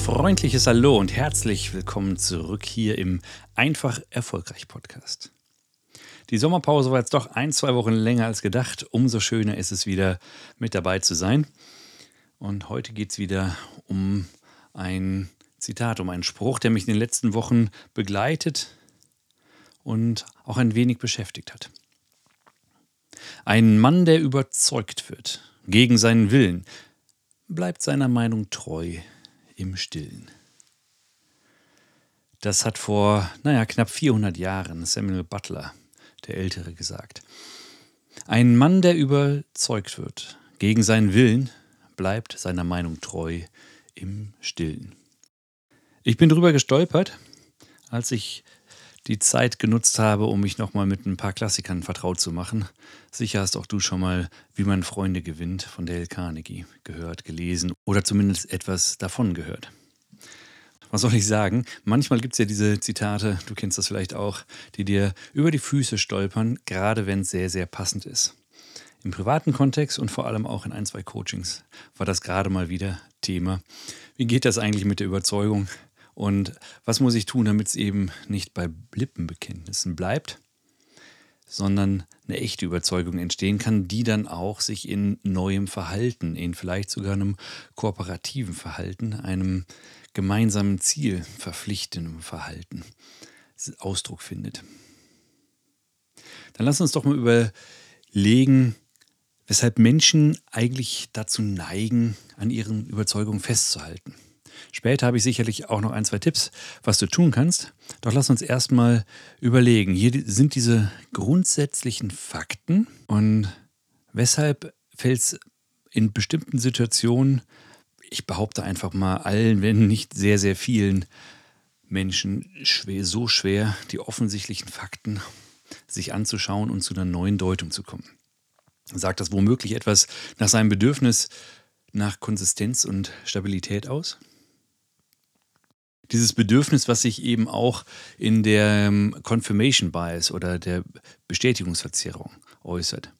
Freundliches Hallo und herzlich willkommen zurück hier im Einfach Erfolgreich Podcast. Die Sommerpause war jetzt doch ein, zwei Wochen länger als gedacht. Umso schöner ist es wieder mit dabei zu sein. Und heute geht es wieder um ein Zitat, um einen Spruch, der mich in den letzten Wochen begleitet und auch ein wenig beschäftigt hat. Ein Mann, der überzeugt wird, gegen seinen Willen, bleibt seiner Meinung treu im Stillen. Das hat vor, naja, knapp 400 Jahren Samuel Butler, der Ältere, gesagt. Ein Mann, der überzeugt wird, gegen seinen Willen, bleibt seiner Meinung treu im Stillen. Ich bin darüber gestolpert, als ich die Zeit genutzt habe, um mich nochmal mit ein paar Klassikern vertraut zu machen. Sicher hast auch du schon mal Wie man Freunde gewinnt von Dale Carnegie gehört, gelesen oder zumindest etwas davon gehört. Was soll ich sagen? Manchmal gibt es ja diese Zitate, du kennst das vielleicht auch, die dir über die Füße stolpern, gerade wenn es sehr, sehr passend ist. Im privaten Kontext und vor allem auch in ein, zwei Coachings war das gerade mal wieder Thema. Wie geht das eigentlich mit der Überzeugung? Und was muss ich tun, damit es eben nicht bei Lippenbekenntnissen bleibt, sondern eine echte Überzeugung entstehen kann, die dann auch sich in neuem Verhalten, in vielleicht sogar einem kooperativen Verhalten, einem gemeinsamen Ziel verpflichtendem Verhalten Ausdruck findet. Dann lass uns doch mal überlegen, weshalb Menschen eigentlich dazu neigen, an ihren Überzeugungen festzuhalten. Später habe ich sicherlich auch noch ein, zwei Tipps, was du tun kannst. Doch lass uns erstmal überlegen. Hier sind diese grundsätzlichen Fakten und weshalb fällt es in bestimmten Situationen, ich behaupte einfach mal allen, wenn nicht sehr, sehr vielen Menschen schwer, so schwer, die offensichtlichen Fakten sich anzuschauen und zu einer neuen Deutung zu kommen. Sagt das womöglich etwas nach seinem Bedürfnis nach Konsistenz und Stabilität aus? Dieses Bedürfnis, was sich eben auch in der ähm, Confirmation Bias oder der Bestätigungsverzerrung äußert.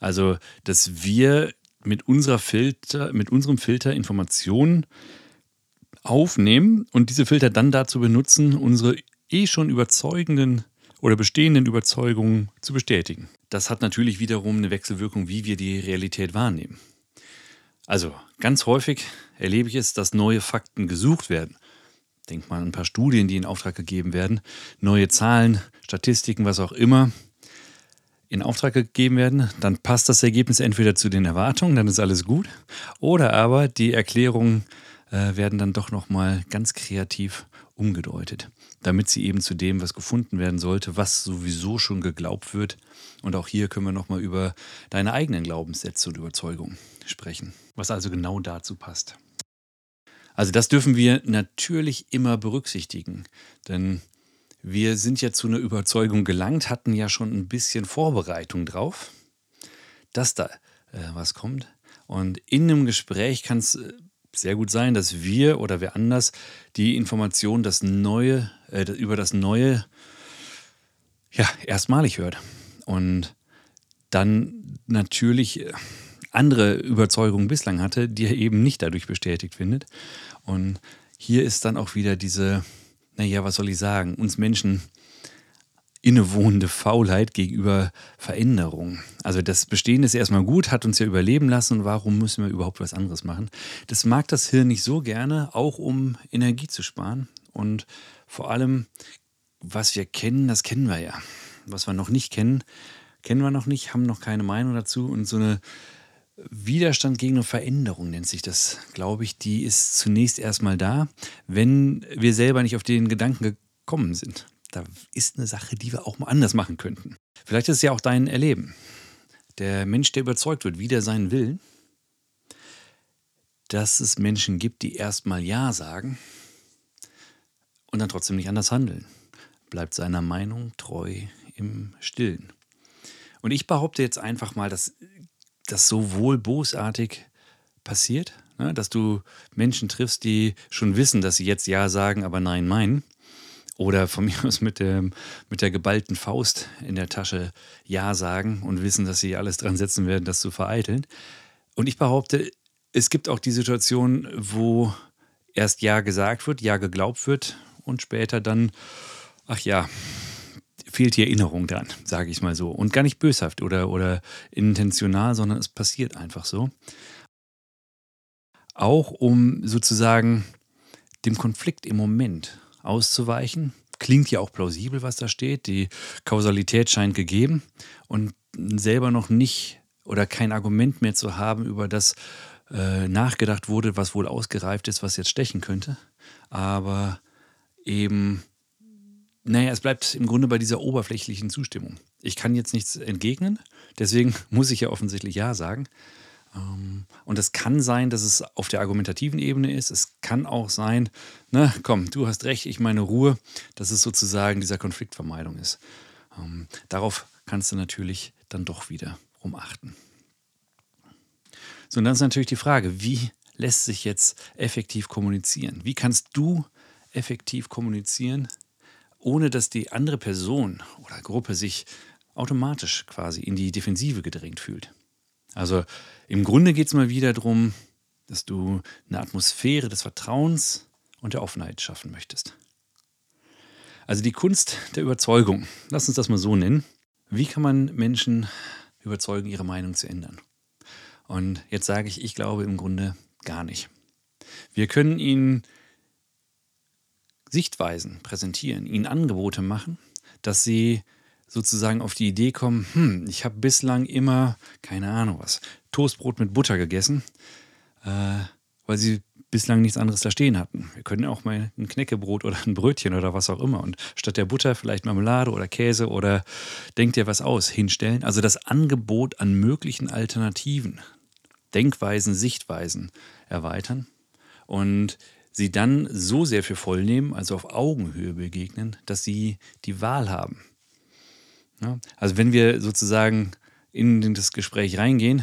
Also, dass wir mit unserer Filter, mit unserem Filter Informationen aufnehmen und diese Filter dann dazu benutzen, unsere eh schon überzeugenden oder bestehenden Überzeugungen zu bestätigen. Das hat natürlich wiederum eine Wechselwirkung, wie wir die Realität wahrnehmen. Also ganz häufig erlebe ich es, dass neue Fakten gesucht werden Denk mal an ein paar Studien, die in Auftrag gegeben werden, neue Zahlen, Statistiken, was auch immer in Auftrag gegeben werden, dann passt das Ergebnis entweder zu den Erwartungen, dann ist alles gut, oder aber die Erklärungen äh, werden dann doch nochmal ganz kreativ umgedeutet, damit sie eben zu dem, was gefunden werden sollte, was sowieso schon geglaubt wird. Und auch hier können wir nochmal über deine eigenen Glaubenssätze und Überzeugungen sprechen, was also genau dazu passt. Also das dürfen wir natürlich immer berücksichtigen, denn wir sind ja zu einer Überzeugung gelangt, hatten ja schon ein bisschen Vorbereitung drauf, dass da äh, was kommt. Und in einem Gespräch kann es äh, sehr gut sein, dass wir oder wer anders die Information das Neue, äh, über das Neue ja, erstmalig hört. Und dann natürlich äh, andere Überzeugungen bislang hatte, die er eben nicht dadurch bestätigt findet. Und hier ist dann auch wieder diese, naja, was soll ich sagen, uns Menschen innewohnende Faulheit gegenüber Veränderung. Also das Bestehende ist erstmal gut, hat uns ja überleben lassen und warum müssen wir überhaupt was anderes machen? Das mag das Hirn nicht so gerne, auch um Energie zu sparen. Und vor allem, was wir kennen, das kennen wir ja. Was wir noch nicht kennen, kennen wir noch nicht, haben noch keine Meinung dazu und so eine Widerstand gegen eine Veränderung nennt sich das, glaube ich, die ist zunächst erstmal da, wenn wir selber nicht auf den Gedanken gekommen sind. Da ist eine Sache, die wir auch mal anders machen könnten. Vielleicht ist es ja auch dein Erleben. Der Mensch, der überzeugt wird, wie der sein will, dass es Menschen gibt, die erstmal Ja sagen und dann trotzdem nicht anders handeln. Bleibt seiner Meinung treu im Stillen. Und ich behaupte jetzt einfach mal, dass das sowohl bosartig passiert, ne, dass du Menschen triffst, die schon wissen, dass sie jetzt Ja sagen, aber Nein meinen. Oder von mir aus mit, dem, mit der geballten Faust in der Tasche Ja sagen und wissen, dass sie alles dran setzen werden, das zu vereiteln. Und ich behaupte, es gibt auch die Situation, wo erst Ja gesagt wird, Ja geglaubt wird und später dann, ach ja, fehlt die Erinnerung dran, sage ich mal so. Und gar nicht böshaft oder, oder intentional, sondern es passiert einfach so. Auch um sozusagen dem Konflikt im Moment auszuweichen. Klingt ja auch plausibel, was da steht. Die Kausalität scheint gegeben und selber noch nicht oder kein Argument mehr zu haben, über das äh, nachgedacht wurde, was wohl ausgereift ist, was jetzt stechen könnte. Aber eben, naja, es bleibt im Grunde bei dieser oberflächlichen Zustimmung. Ich kann jetzt nichts entgegnen, deswegen muss ich ja offensichtlich Ja sagen. Ähm, und es kann sein, dass es auf der argumentativen Ebene ist. Es kann auch sein, na komm, du hast recht, ich meine Ruhe, dass es sozusagen dieser Konfliktvermeidung ist. Ähm, darauf kannst du natürlich dann doch wieder rumachten. So, und dann ist natürlich die Frage, wie lässt sich jetzt effektiv kommunizieren? Wie kannst du effektiv kommunizieren, ohne dass die andere Person oder Gruppe sich automatisch quasi in die Defensive gedrängt fühlt? Also im Grunde geht es mal wieder darum, dass du eine Atmosphäre des Vertrauens und der Offenheit schaffen möchtest. Also die Kunst der Überzeugung. Lass uns das mal so nennen. Wie kann man Menschen überzeugen, ihre Meinung zu ändern? Und jetzt sage ich, ich glaube im Grunde gar nicht. Wir können ihnen Sichtweisen präsentieren, ihnen Angebote machen, dass sie sozusagen auf die Idee kommen, hm, ich habe bislang immer, keine Ahnung was, Toastbrot mit Butter gegessen, äh, weil sie bislang nichts anderes da stehen hatten. Wir können auch mal ein Knäckebrot oder ein Brötchen oder was auch immer und statt der Butter vielleicht Marmelade oder Käse oder denkt ihr was aus hinstellen. Also das Angebot an möglichen Alternativen, Denkweisen, Sichtweisen erweitern und sie dann so sehr für voll nehmen, also auf Augenhöhe begegnen, dass sie die Wahl haben. Ja, also wenn wir sozusagen in das Gespräch reingehen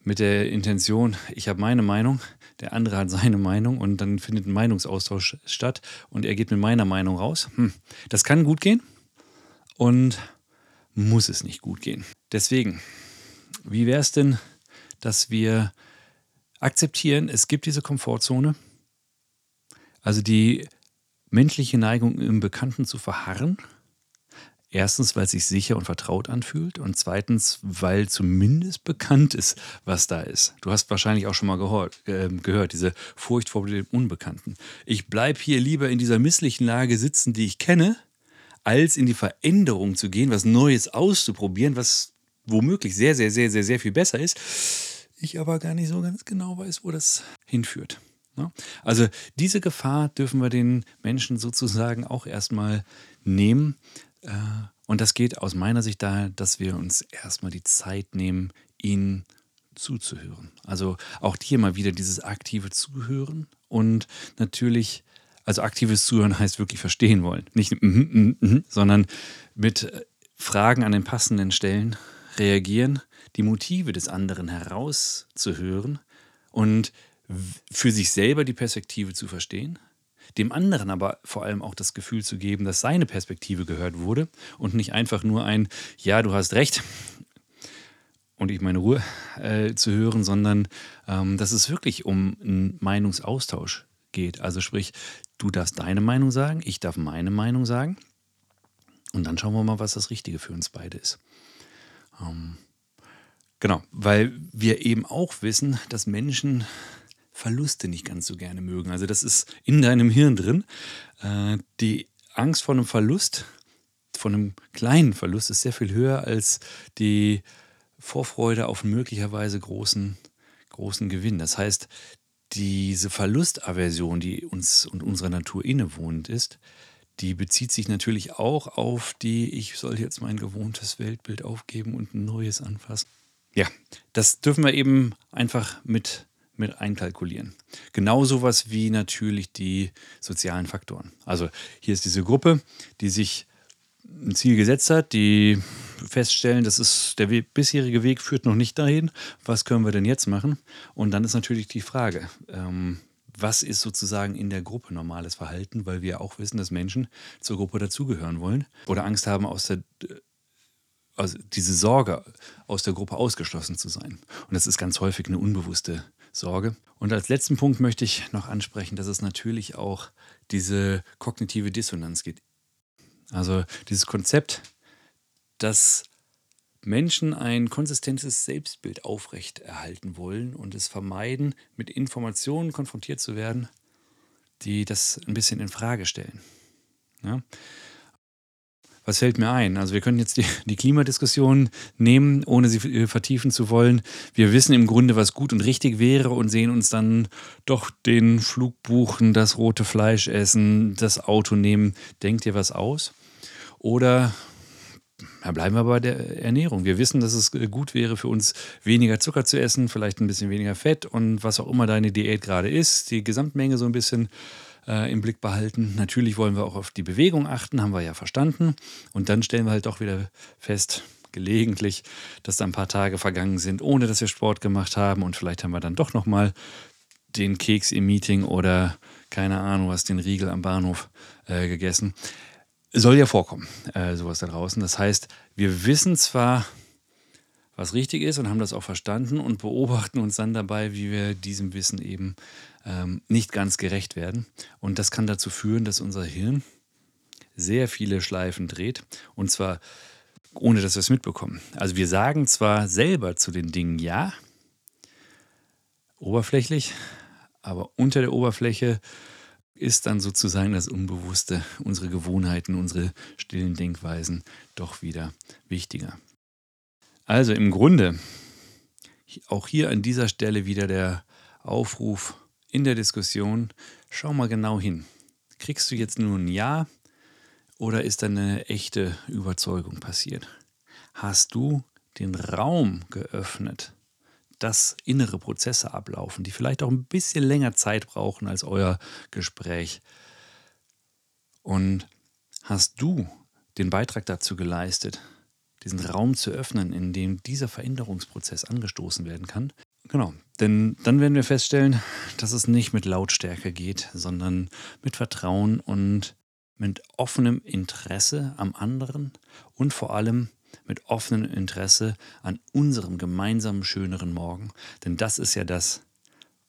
mit der Intention, ich habe meine Meinung, der andere hat seine Meinung und dann findet ein Meinungsaustausch statt und er geht mit meiner Meinung raus. Hm, das kann gut gehen und muss es nicht gut gehen. Deswegen, wie wäre es denn, dass wir akzeptieren, es gibt diese Komfortzone, also die menschliche Neigung im Bekannten zu verharren Erstens, weil es sich sicher und vertraut anfühlt und zweitens, weil zumindest bekannt ist, was da ist. Du hast wahrscheinlich auch schon mal gehört, äh, gehört diese Furcht vor dem Unbekannten. Ich bleibe hier lieber in dieser misslichen Lage sitzen, die ich kenne, als in die Veränderung zu gehen, was Neues auszuprobieren, was womöglich sehr, sehr, sehr, sehr, sehr viel besser ist. Ich aber gar nicht so ganz genau weiß, wo das hinführt. Ne? Also diese Gefahr dürfen wir den Menschen sozusagen auch erstmal nehmen, äh, und das geht aus meiner Sicht daher, dass wir uns erstmal die Zeit nehmen, ihnen zuzuhören. Also auch hier mal wieder dieses aktive Zuhören und natürlich, also aktives Zuhören heißt wirklich verstehen wollen. Nicht, mm, mm, mm, sondern mit Fragen an den passenden Stellen reagieren, die Motive des anderen herauszuhören und für sich selber die Perspektive zu verstehen, dem anderen aber vor allem auch das Gefühl zu geben, dass seine Perspektive gehört wurde und nicht einfach nur ein Ja, du hast recht und ich meine Ruhe äh, zu hören, sondern ähm, dass es wirklich um einen Meinungsaustausch geht. Also sprich, du darfst deine Meinung sagen, ich darf meine Meinung sagen und dann schauen wir mal, was das Richtige für uns beide ist. Ähm, genau, weil wir eben auch wissen, dass Menschen Verluste nicht ganz so gerne mögen. Also das ist in deinem Hirn drin. Äh, die Angst vor einem Verlust, von einem kleinen Verlust, ist sehr viel höher als die Vorfreude auf möglicherweise großen, großen Gewinn. Das heißt, diese Verlustaversion, die uns und unserer Natur innewohnend ist, die bezieht sich natürlich auch auf die, ich soll jetzt mein gewohntes Weltbild aufgeben und ein neues anfassen. Ja, das dürfen wir eben einfach mit mit einkalkulieren. Genauso was wie natürlich die sozialen Faktoren. Also hier ist diese Gruppe, die sich ein Ziel gesetzt hat, die feststellen, das ist der bisherige Weg führt noch nicht dahin. Was können wir denn jetzt machen? Und dann ist natürlich die Frage, ähm, was ist sozusagen in der Gruppe normales Verhalten, weil wir auch wissen, dass Menschen zur Gruppe dazugehören wollen oder Angst haben, aus der, also diese Sorge aus der Gruppe ausgeschlossen zu sein. Und das ist ganz häufig eine unbewusste Sorge. Und als letzten Punkt möchte ich noch ansprechen, dass es natürlich auch diese kognitive Dissonanz gibt. Also dieses Konzept, dass Menschen ein konsistentes Selbstbild aufrechterhalten wollen und es vermeiden, mit Informationen konfrontiert zu werden, die das ein bisschen in Frage stellen. Ja? Was fällt mir ein? Also wir können jetzt die, die Klimadiskussion nehmen, ohne sie äh, vertiefen zu wollen. Wir wissen im Grunde, was gut und richtig wäre und sehen uns dann doch den Flug buchen, das rote Fleisch essen, das Auto nehmen. Denkt ihr was aus? Oder ja, bleiben wir bei der Ernährung. Wir wissen, dass es äh, gut wäre für uns, weniger Zucker zu essen, vielleicht ein bisschen weniger Fett und was auch immer deine Diät gerade ist, die Gesamtmenge so ein bisschen äh, im Blick behalten. Natürlich wollen wir auch auf die Bewegung achten, haben wir ja verstanden. Und dann stellen wir halt doch wieder fest, gelegentlich, dass da ein paar Tage vergangen sind, ohne dass wir Sport gemacht haben und vielleicht haben wir dann doch nochmal den Keks im Meeting oder keine Ahnung was, den Riegel am Bahnhof äh, gegessen. Soll ja vorkommen, äh, sowas da draußen. Das heißt, wir wissen zwar, was richtig ist und haben das auch verstanden und beobachten uns dann dabei, wie wir diesem Wissen eben ähm, nicht ganz gerecht werden. Und das kann dazu führen, dass unser Hirn sehr viele Schleifen dreht und zwar ohne dass wir es mitbekommen. Also wir sagen zwar selber zu den Dingen ja, oberflächlich, aber unter der Oberfläche ist dann sozusagen das Unbewusste, unsere Gewohnheiten, unsere stillen Denkweisen doch wieder wichtiger. Also im Grunde auch hier an dieser Stelle wieder der Aufruf in der Diskussion, schau mal genau hin. Kriegst du jetzt nur ein Ja oder ist da eine echte Überzeugung passiert? Hast du den Raum geöffnet, dass innere Prozesse ablaufen, die vielleicht auch ein bisschen länger Zeit brauchen als euer Gespräch? Und hast du den Beitrag dazu geleistet, diesen Raum zu öffnen, in dem dieser Veränderungsprozess angestoßen werden kann, Genau, denn dann werden wir feststellen, dass es nicht mit Lautstärke geht, sondern mit Vertrauen und mit offenem Interesse am anderen und vor allem mit offenem Interesse an unserem gemeinsamen schöneren Morgen. Denn das ist ja das,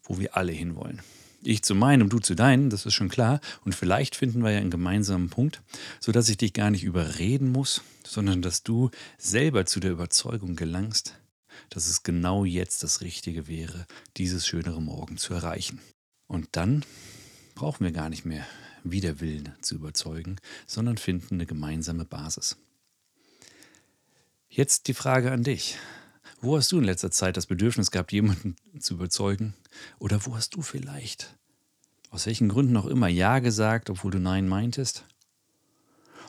wo wir alle hinwollen. Ich zu meinem, du zu deinen, das ist schon klar. Und vielleicht finden wir ja einen gemeinsamen Punkt, sodass ich dich gar nicht überreden muss, sondern dass du selber zu der Überzeugung gelangst, dass es genau jetzt das Richtige wäre, dieses schönere Morgen zu erreichen. Und dann brauchen wir gar nicht mehr Widerwillen zu überzeugen, sondern finden eine gemeinsame Basis. Jetzt die Frage an dich. Wo hast du in letzter Zeit das Bedürfnis gehabt, jemanden zu überzeugen? Oder wo hast du vielleicht, aus welchen Gründen auch immer, Ja gesagt, obwohl du Nein meintest?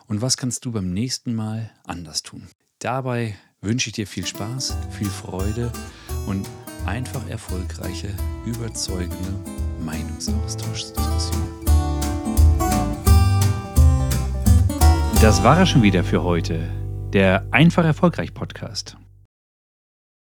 Und was kannst du beim nächsten Mal anders tun? Dabei wünsche ich dir viel Spaß, viel Freude und einfach erfolgreiche, überzeugende Meinungsaustauschdiskussionen. Das war es schon wieder für heute. Der Einfach Erfolgreich Podcast.